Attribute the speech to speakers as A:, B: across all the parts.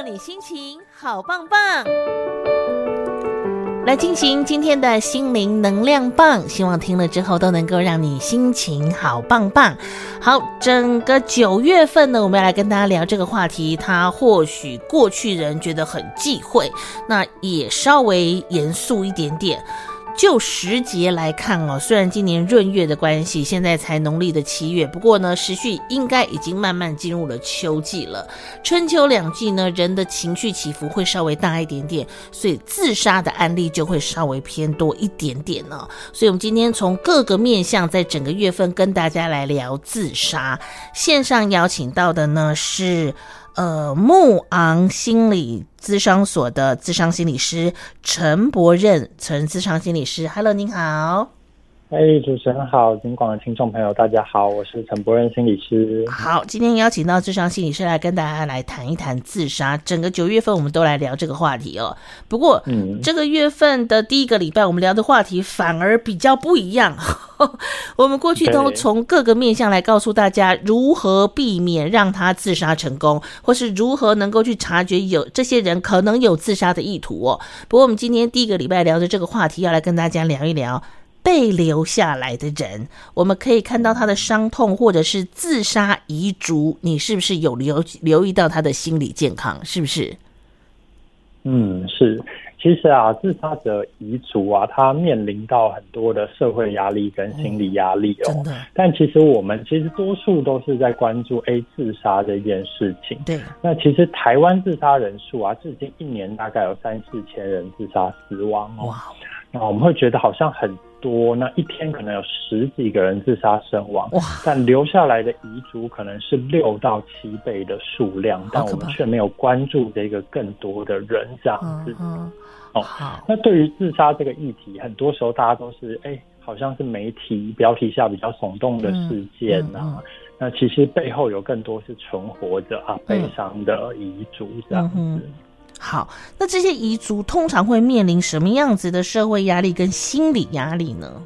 A: 让你心情好棒棒。来进行今天的心灵能量棒，希望听了之后都能够让你心情好棒棒。好，整个九月份呢，我们要来跟大家聊这个话题。它或许过去人觉得很忌讳，那也稍微严肃一点点。就时节来看哦，虽然今年闰月的关系，现在才农历的七月，不过呢，时序应该已经慢慢进入了秋季了。春秋两季呢，人的情绪起伏会稍微大一点点，所以自杀的案例就会稍微偏多一点点呢。所以，我们今天从各个面向，在整个月份跟大家来聊自杀。线上邀请到的呢是。呃，慕昂心理咨商所的咨商心理师陈博任，陈咨商心理师，Hello，您好。
B: 哎主持人好，金广的听众朋友大家好，我是陈博任心理师。
A: 好，今天邀请到智商心理师来跟大家来谈一谈自杀。整个九月份我们都来聊这个话题哦。不过，嗯，这个月份的第一个礼拜，我们聊的话题反而比较不一样。我们过去都从各个面向来告诉大家如何避免让他自杀成功，或是如何能够去察觉有这些人可能有自杀的意图哦。不过，我们今天第一个礼拜聊的这个话题，要来跟大家聊一聊。被留下来的人，我们可以看到他的伤痛，或者是自杀遗嘱，你是不是有留留意到他的心理健康？是不是？
B: 嗯，是。其实啊，自杀者遗嘱啊，他面临到很多的社会压力跟心理压力哦。真的。但其实我们其实多数都是在关注 A 自杀这件事情。对。那其实台湾自杀人数啊，至今一年大概有三四千人自杀死亡哦。哇。那我们会觉得好像很。多，那一天可能有十几个人自杀身亡，哇！但留下来的遗嘱可能是六到七倍的数量，但我们却没有关注这个更多的人这样子。嗯，哦，好。那对于自杀这个议题，很多时候大家都是哎、欸，好像是媒体标题下比较耸动的事件啊。嗯嗯嗯、那其实背后有更多是存活着啊，悲伤的遗嘱这样子。
A: 好，那这些彝族通常会面临什么样子的社会压力跟心理压力呢？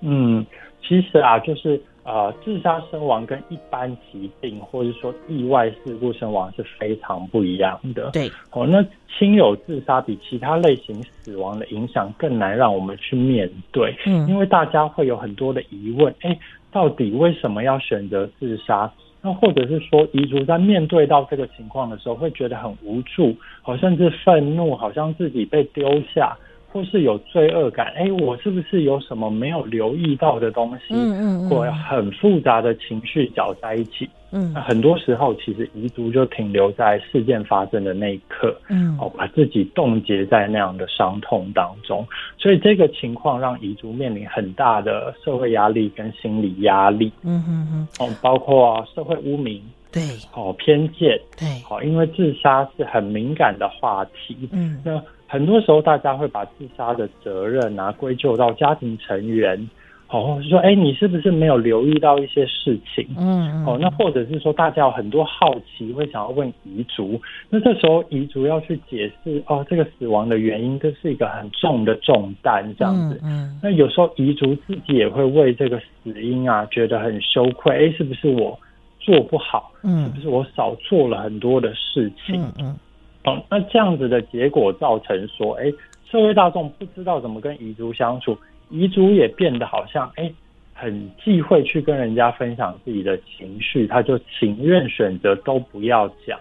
B: 嗯，其实啊，就是呃，自杀身亡跟一般疾病或者说意外事故身亡是非常不一样的。对，哦，那亲友自杀比其他类型死亡的影响更难让我们去面对。嗯，因为大家会有很多的疑问，哎，到底为什么要选择自杀？那或者是说，遗族在面对到这个情况的时候，会觉得很无助，好甚至愤怒，好像自己被丢下，或是有罪恶感。哎，我是不是有什么没有留意到的东西？嗯嗯，或很复杂的情绪搅在一起。嗯，那很多时候其实遗族就停留在事件发生的那一刻，嗯，哦，把自己冻结在那样的伤痛当中，所以这个情况让遗族面临很大的社会压力跟心理压力，嗯哼哼，哦，包括社会污名，对，哦，偏见，对，好，因为自杀是很敏感的话题，嗯，那很多时候大家会把自杀的责任啊归咎到家庭成员。哦，说，哎，你是不是没有留意到一些事情？嗯，嗯，哦，那或者是说，大家有很多好奇，会想要问遗族。那这时候遗族要去解释，哦，这个死亡的原因，这是一个很重的重担，这样子。嗯，嗯，那有时候遗族自己也会为这个死因啊，觉得很羞愧。哎，是不是我做不好？嗯，是不是我少做了很多的事情？嗯，嗯，哦，那这样子的结果造成说，哎，社会大众不知道怎么跟遗族相处。遗族也变得好像哎，很忌讳去跟人家分享自己的情绪，他就情愿选择都不要讲。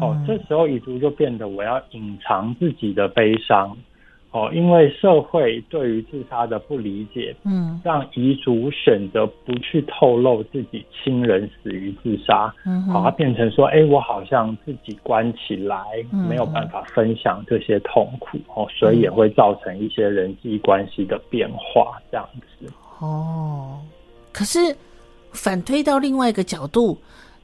B: 哦，这时候遗族就变得我要隐藏自己的悲伤。哦，因为社会对于自杀的不理解，嗯，让遗族选择不去透露自己亲人死于自杀，嗯哼，好，它变成说，哎，我好像自己关起来，嗯、没有办法分享这些痛苦，哦，所以也会造成一些人际关系的变化，这样子。
A: 哦，可是反推到另外一个角度。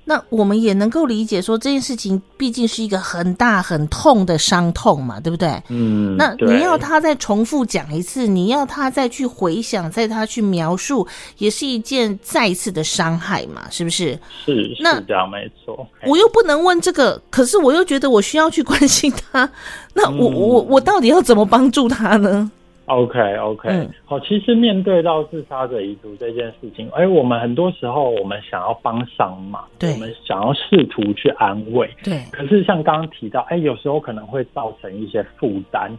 A: 那我们也能够理解说，这件事情毕竟是一个很大很痛的伤痛嘛，对不对？嗯。那你要他再重复讲一次，你要他再去回想，再他去描述，也是一件再一次的伤害嘛，是不是？
B: 是，那是这样没错。
A: 我又不能问这个，可是我又觉得我需要去关心他，那我、嗯、我我到底要怎么帮助他呢？
B: OK OK，、嗯、好，其实面对到自杀者遗族这件事情，哎，我们很多时候我们想要帮上忙，对，我们想要试图去安慰，对。可是像刚刚提到，哎，有时候可能会造成一些负担，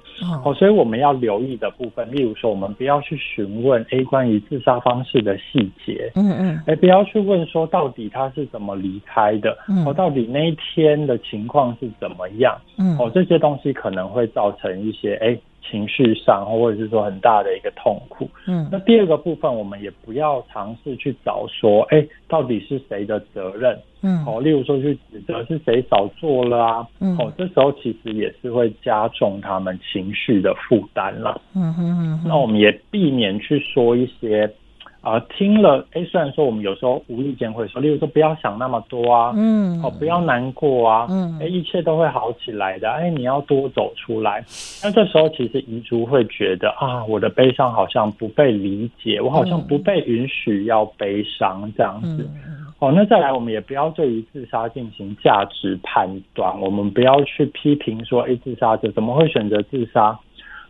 B: 哦，所以我们要留意的部分，例如说，我们不要去询问哎关于自杀方式的细节，嗯嗯，哎，不要去问说到底他是怎么离开的，嗯，哦，到底那一天的情况是怎么样，嗯，哦，这些东西可能会造成一些哎。情绪上，或者是说很大的一个痛苦。嗯，那第二个部分，我们也不要尝试去找说，哎、欸，到底是谁的责任？嗯，哦，例如说去指责是谁少做了啊？嗯，哦，这时候其实也是会加重他们情绪的负担了。嗯哼嗯哼，那我们也避免去说一些。啊、呃，听了，哎，虽然说我们有时候无意间会说，例如说不要想那么多啊，嗯，哦，不要难过啊，嗯，哎，一切都会好起来的，哎，你要多走出来。那这时候其实遗族会觉得啊，我的悲伤好像不被理解，我好像不被允许要悲伤这样子。嗯、哦，那再来，我们也不要对于自杀进行价值判断，我们不要去批评说，哎，自杀者怎么会选择自杀？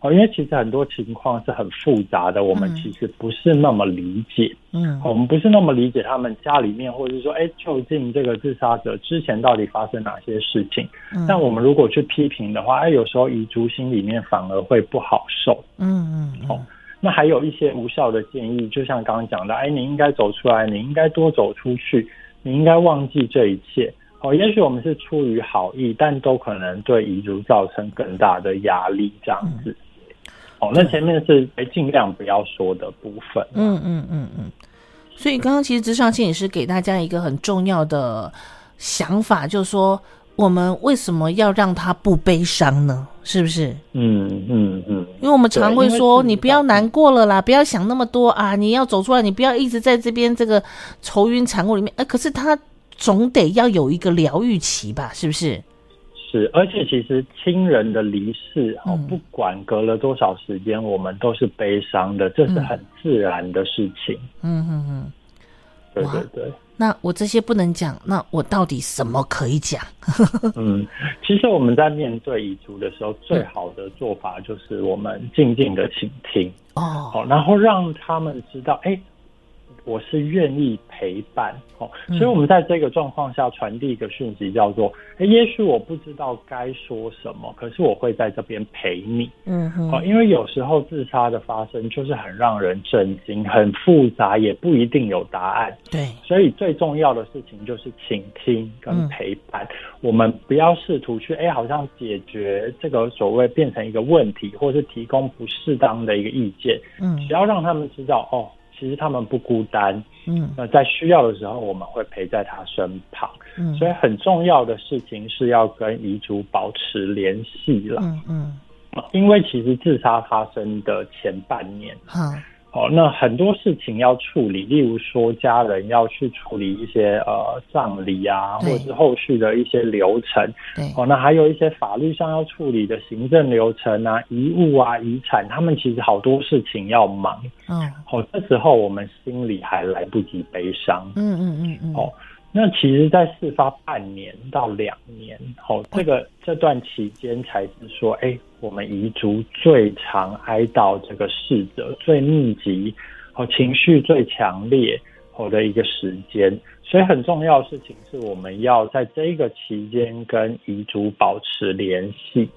B: 因为其实很多情况是很复杂的，我们其实不是那么理解。嗯，我们不是那么理解他们家里面，或者是说，哎，究竟这个自杀者之前到底发生哪些事情？嗯，但我们如果去批评的话，哎，有时候遗族心里面反而会不好受。嗯嗯。哦，那还有一些无效的建议，就像刚刚讲的，哎，你应该走出来，你应该多走出去，你应该忘记这一切。哦，也许我们是出于好意，但都可能对遗族造成更大的压力，这样子。嗯哦，那前面是哎，尽量不要说的部分。嗯嗯嗯嗯。
A: 所以刚刚其实咨商心理师给大家一个很重要的想法，就是说我们为什么要让他不悲伤呢？是不是？嗯嗯嗯。因为我们常会说，你不要难过了啦，不要想那么多啊，你要走出来，你不要一直在这边这个愁云惨雾里面。哎，可是他总得要有一个疗愈期吧？是不是？
B: 是，而且其实亲人的离世，哦，不管隔了多少时间，我们都是悲伤的，这是很自然的事情。嗯嗯嗯，对对对。
A: 那我这些不能讲，那我到底什么可以讲？
B: 嗯，其实我们在面对遗族的时候，最好的做法就是我们静静的倾听哦，好，然后让他们知道，哎。我是愿意陪伴，哦，所以我们在这个状况下传递一个讯息，叫做：哎，也许我不知道该说什么，可是我会在这边陪你。嗯哼，哦，因为有时候自杀的发生就是很让人震惊、很复杂，也不一定有答案。对，所以最重要的事情就是倾听跟陪伴。我们不要试图去，哎，好像解决这个所谓变成一个问题，或是提供不适当的一个意见。嗯，只要让他们知道，哦。其实他们不孤单，嗯，那在需要的时候，我们会陪在他身旁，嗯，所以很重要的事情是要跟遗族保持联系了，嗯嗯，因为其实自杀发生的前半年，嗯哦，那很多事情要处理，例如说家人要去处理一些呃葬礼啊，或者是后续的一些流程，对，哦，那还有一些法律上要处理的行政流程啊，遗物啊，遗产，他们其实好多事情要忙，嗯，哦，这时候我们心里还来不及悲伤，嗯嗯嗯嗯，哦。那其实，在事发半年到两年，哦，这个这段期间才是说，哎，我们彝族最常哀悼这个逝者最密集，哦，情绪最强烈，哦的一个时间。所以很重要的事情是，我们要在这个期间跟彝族保持联系。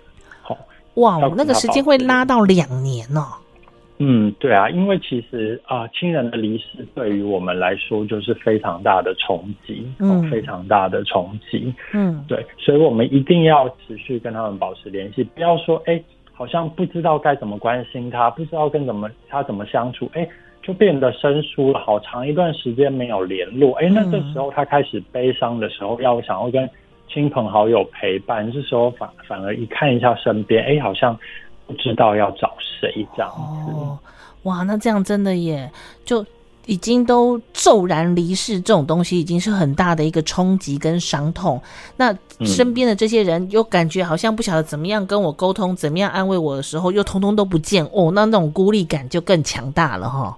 B: 好，
A: 哇，那个时间会拉到两年哦。
B: 嗯，对啊，因为其实啊，呃，亲人的离世对于我们来说就是非常大的冲击，嗯，非常大的冲击，嗯，对，所以我们一定要持续跟他们保持联系，不要说，哎，好像不知道该怎么关心他，不知道跟怎么他怎么相处，哎，就变得生疏了，好长一段时间没有联络，哎，那这时候他开始悲伤的时候，要想要跟亲朋好友陪伴，这时候反反而一看一下身边，哎，好像。不知道要找谁这样子。哦，
A: 哇，那这样真的也就已经都骤然离世，这种东西已经是很大的一个冲击跟伤痛。那身边的这些人又感觉好像不晓得怎么样跟我沟通，怎么样安慰我的时候，又通通都不见哦，那那种孤立感就更强大了哈。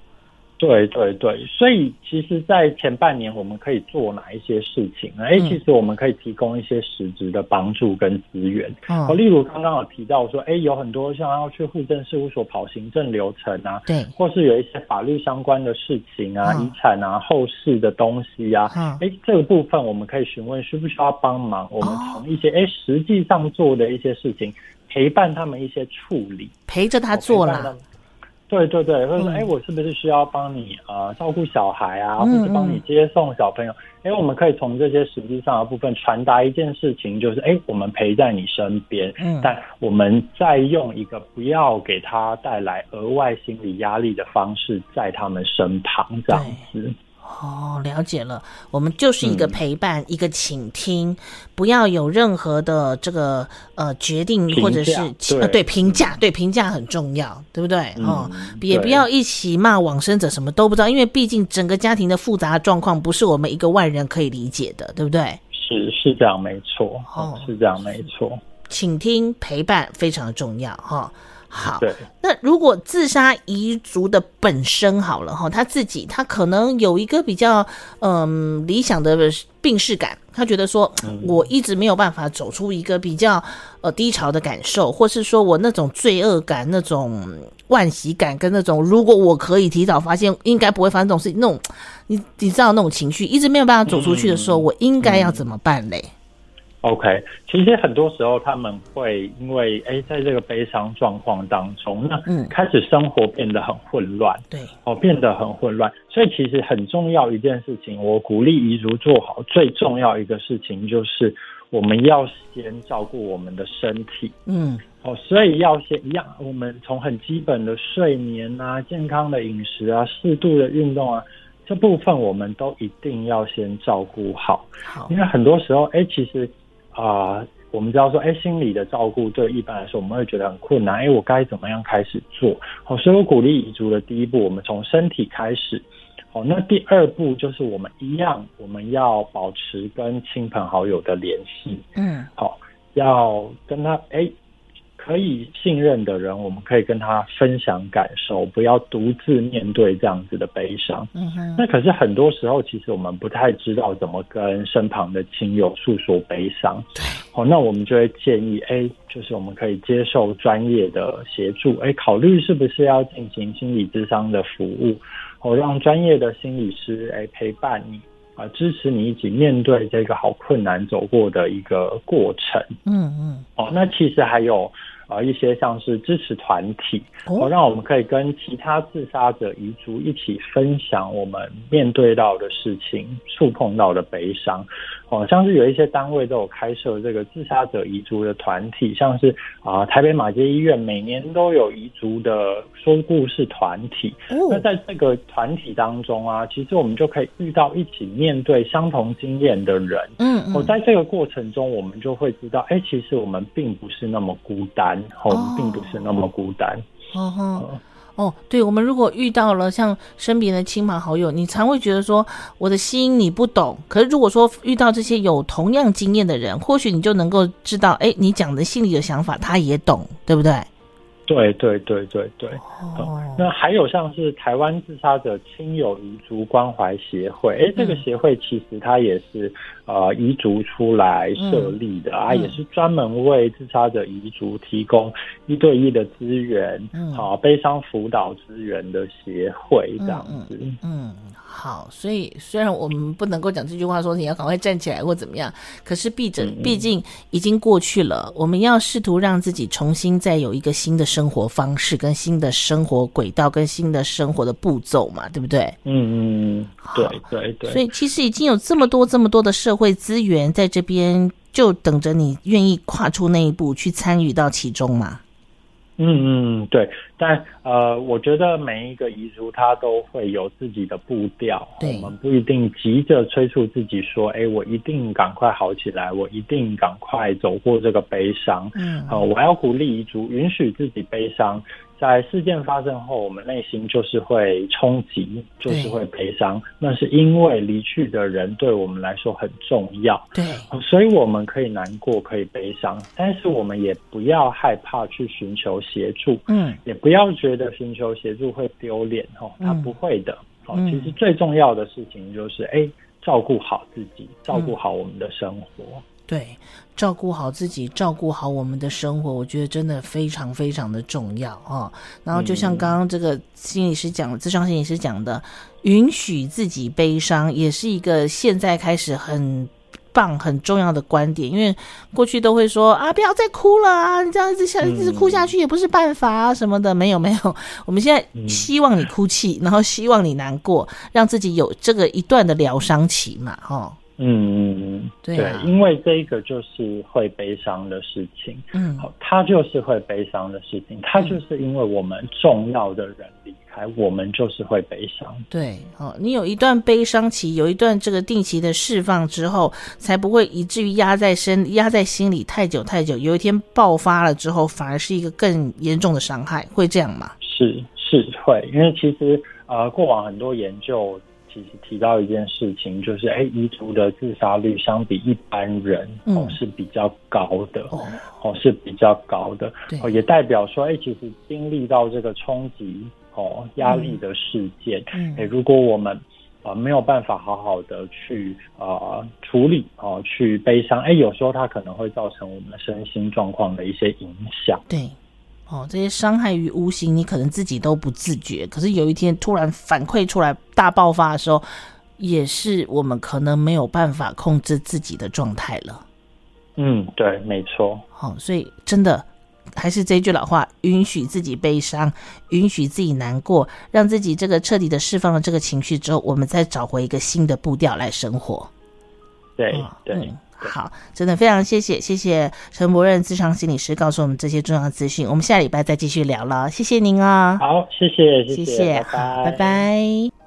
B: 对对对，所以其实，在前半年我们可以做哪一些事情呢？哎、嗯，其实我们可以提供一些实质的帮助跟资源。哦，例如刚刚有提到说，哎，有很多像要去户政事务所跑行政流程啊，对，或是有一些法律相关的事情啊、遗、嗯、产啊、后事的东西啊，哎、嗯，这个部分我们可以询问需不需要帮忙。我们从一些哎、哦、实际上做的一些事情，陪伴他们一些处理，
A: 陪着他做了。
B: 对对对，或者说，哎、嗯，我是不是需要帮你呃照顾小孩啊，或者帮你接送小朋友？哎、嗯嗯，我们可以从这些实际上的部分传达一件事情，就是哎，我们陪在你身边，嗯，但我们再用一个不要给他带来额外心理压力的方式，在他们身旁这样子。
A: 哦，了解了。我们就是一个陪伴，嗯、一个倾听，不要有任何的这个呃决定或者是对呃对评价，对评价很重要，对不对？嗯、哦，也不要一起骂往生者，什么都不知道，因为毕竟整个家庭的复杂状况不是我们一个外人可以理解的，对不对？
B: 是是这样，没错。哦，是这样，没错。
A: 倾听陪伴非常的重要，哈、哦。好，对，那如果自杀遗族的本身好了哈，他自己他可能有一个比较嗯理想的病逝感，他觉得说我一直没有办法走出一个比较呃低潮的感受，或是说我那种罪恶感、那种惋惜感跟那种如果我可以提早发现，应该不会发生这种事情，那种你你知道那种情绪一直没有办法走出去的时候，我应该要怎么办嘞
B: ？OK，其实很多时候他们会因为哎，在这个悲伤状况当中，那开始生活变得很混乱，对，哦，变得很混乱。所以其实很重要一件事情，我鼓励彝族做好最重要一个事情，就是我们要先照顾我们的身体，嗯，哦，所以要先一样，我们从很基本的睡眠啊、健康的饮食啊、适度的运动啊，这部分我们都一定要先照顾好。好，因为很多时候，哎，其实。啊、呃，我们知道说，哎，心理的照顾对一般来说，我们会觉得很困难。哎，我该怎么样开始做？好，所以我鼓励遗族的第一步，我们从身体开始。好，那第二步就是我们一样，我们要保持跟亲朋好友的联系。嗯，好，要跟他哎。可以信任的人，我们可以跟他分享感受，不要独自面对这样子的悲伤。嗯哼。那可是很多时候，其实我们不太知道怎么跟身旁的亲友诉说悲伤。对。好，那我们就会建议，哎，就是我们可以接受专业的协助，哎，考虑是不是要进行心理咨商的服务，哦，让专业的心理师哎陪伴你。啊，支持你一起面对这个好困难走过的一个过程。嗯嗯。哦，那其实还有啊一些像是支持团体，哦，让我们可以跟其他自杀者遗族一起分享我们面对到的事情、触碰到的悲伤。哦，像是有一些单位都有开设这个自杀者遗族的团体，像是啊台北马偕医院每年都有遗族的说故事团体。哦。那在这个团体当中啊，其实我们就可以遇到一起面对相同经验的人。嗯嗯。我在这个过程中，我们就会知道，哎，其实我们并不是那么孤单，我们并不是那么孤单。哦。嗯
A: 哦，对，我们如果遇到了像身边的亲朋好友，你常会觉得说我的心你不懂。可是如果说遇到这些有同样经验的人，或许你就能够知道，哎，你讲的心里的想法，他也懂，对不对？
B: 对对对对对。哦，那还有像是台湾自杀者亲友遗族关怀协会，哎，这个协会其实它也是。呃，彝族出来设立的、嗯、啊，也是专门为自杀者彝族提供一对一的资源，嗯，好，悲伤辅导资源的协会这样子嗯。
A: 嗯，好，所以虽然我们不能够讲这句话说你要赶快站起来或怎么样，可是毕竟毕竟已经过去了，嗯、我们要试图让自己重新再有一个新的生活方式、跟新的生活轨道、跟新的生活的步骤嘛，对不对？
B: 嗯嗯，对对对。
A: 所以其实已经有这么多这么多的社会。会资源在这边就等着你愿意跨出那一步去参与到其中嘛？
B: 嗯嗯，对。但呃，我觉得每一个遗族他都会有自己的步调，对，我们不一定急着催促自己说，哎，我一定赶快好起来，我一定赶快走过这个悲伤。嗯，呃，我要鼓励遗族允许自己悲伤。在事件发生后，我们内心就是会冲击，就是会悲伤。那是因为离去的人对我们来说很重要。对，所以我们可以难过，可以悲伤，但是我们也不要害怕去寻求协助。嗯，也不要觉得寻求协助会丢脸哦，他不会的。好，其实最重要的事情就是，哎，照顾好自己，照顾好我们的生活。嗯、
A: 对，照顾好自己，照顾好我们的生活，我觉得真的非常非常的重要啊。然后就像刚刚这个心理师讲的，咨商心理师讲的，允许自己悲伤，也是一个现在开始很。棒，很重要的观点，因为过去都会说啊，不要再哭了啊，你这样子下一直哭下去也不是办法啊，什么的，没有没有，我们现在希望你哭泣，然后希望你难过，让自己有这个一段的疗伤期嘛，哈。嗯
B: 对，因为这一个就是会悲伤的事情，嗯，好，他就是会悲伤的事情，他就是因为我们重要的人离开，我们就是会悲伤。
A: 对，哦，你有一段悲伤期，有一段这个定期的释放之后，才不会以至于压在身、压在心里太久太久，有一天爆发了之后，反而是一个更严重的伤害，会这样吗？
B: 是是会，因为其实呃，过往很多研究。其实提到一件事情，就是哎，遗族的自杀率相比一般人哦是比较高的，哦，哦是比较高的，哦也代表说，哎，其实经历到这个冲击哦压力的事件，哎，如果我们啊没有办法好好的去啊处理哦去悲伤，哎，有时候它可能会造成我们身心状况的一些影响，
A: 对。哦，这些伤害于无形，你可能自己都不自觉，可是有一天突然反馈出来，大爆发的时候，也是我们可能没有办法控制自己的状态了。
B: 嗯，对，没错。
A: 好、哦，所以真的还是这句老话：允许自己悲伤，允许自己难过，让自己这个彻底的释放了这个情绪之后，我们再找回一个新的步调来生活。
B: 对，对。嗯
A: 好，真的非常谢谢，谢谢陈博任智商心理师告诉我们这些重要资讯。我们下礼拜再继续聊了，谢谢您啊、
B: 哦。好，谢谢，
A: 谢谢，谢谢好，拜拜。拜拜。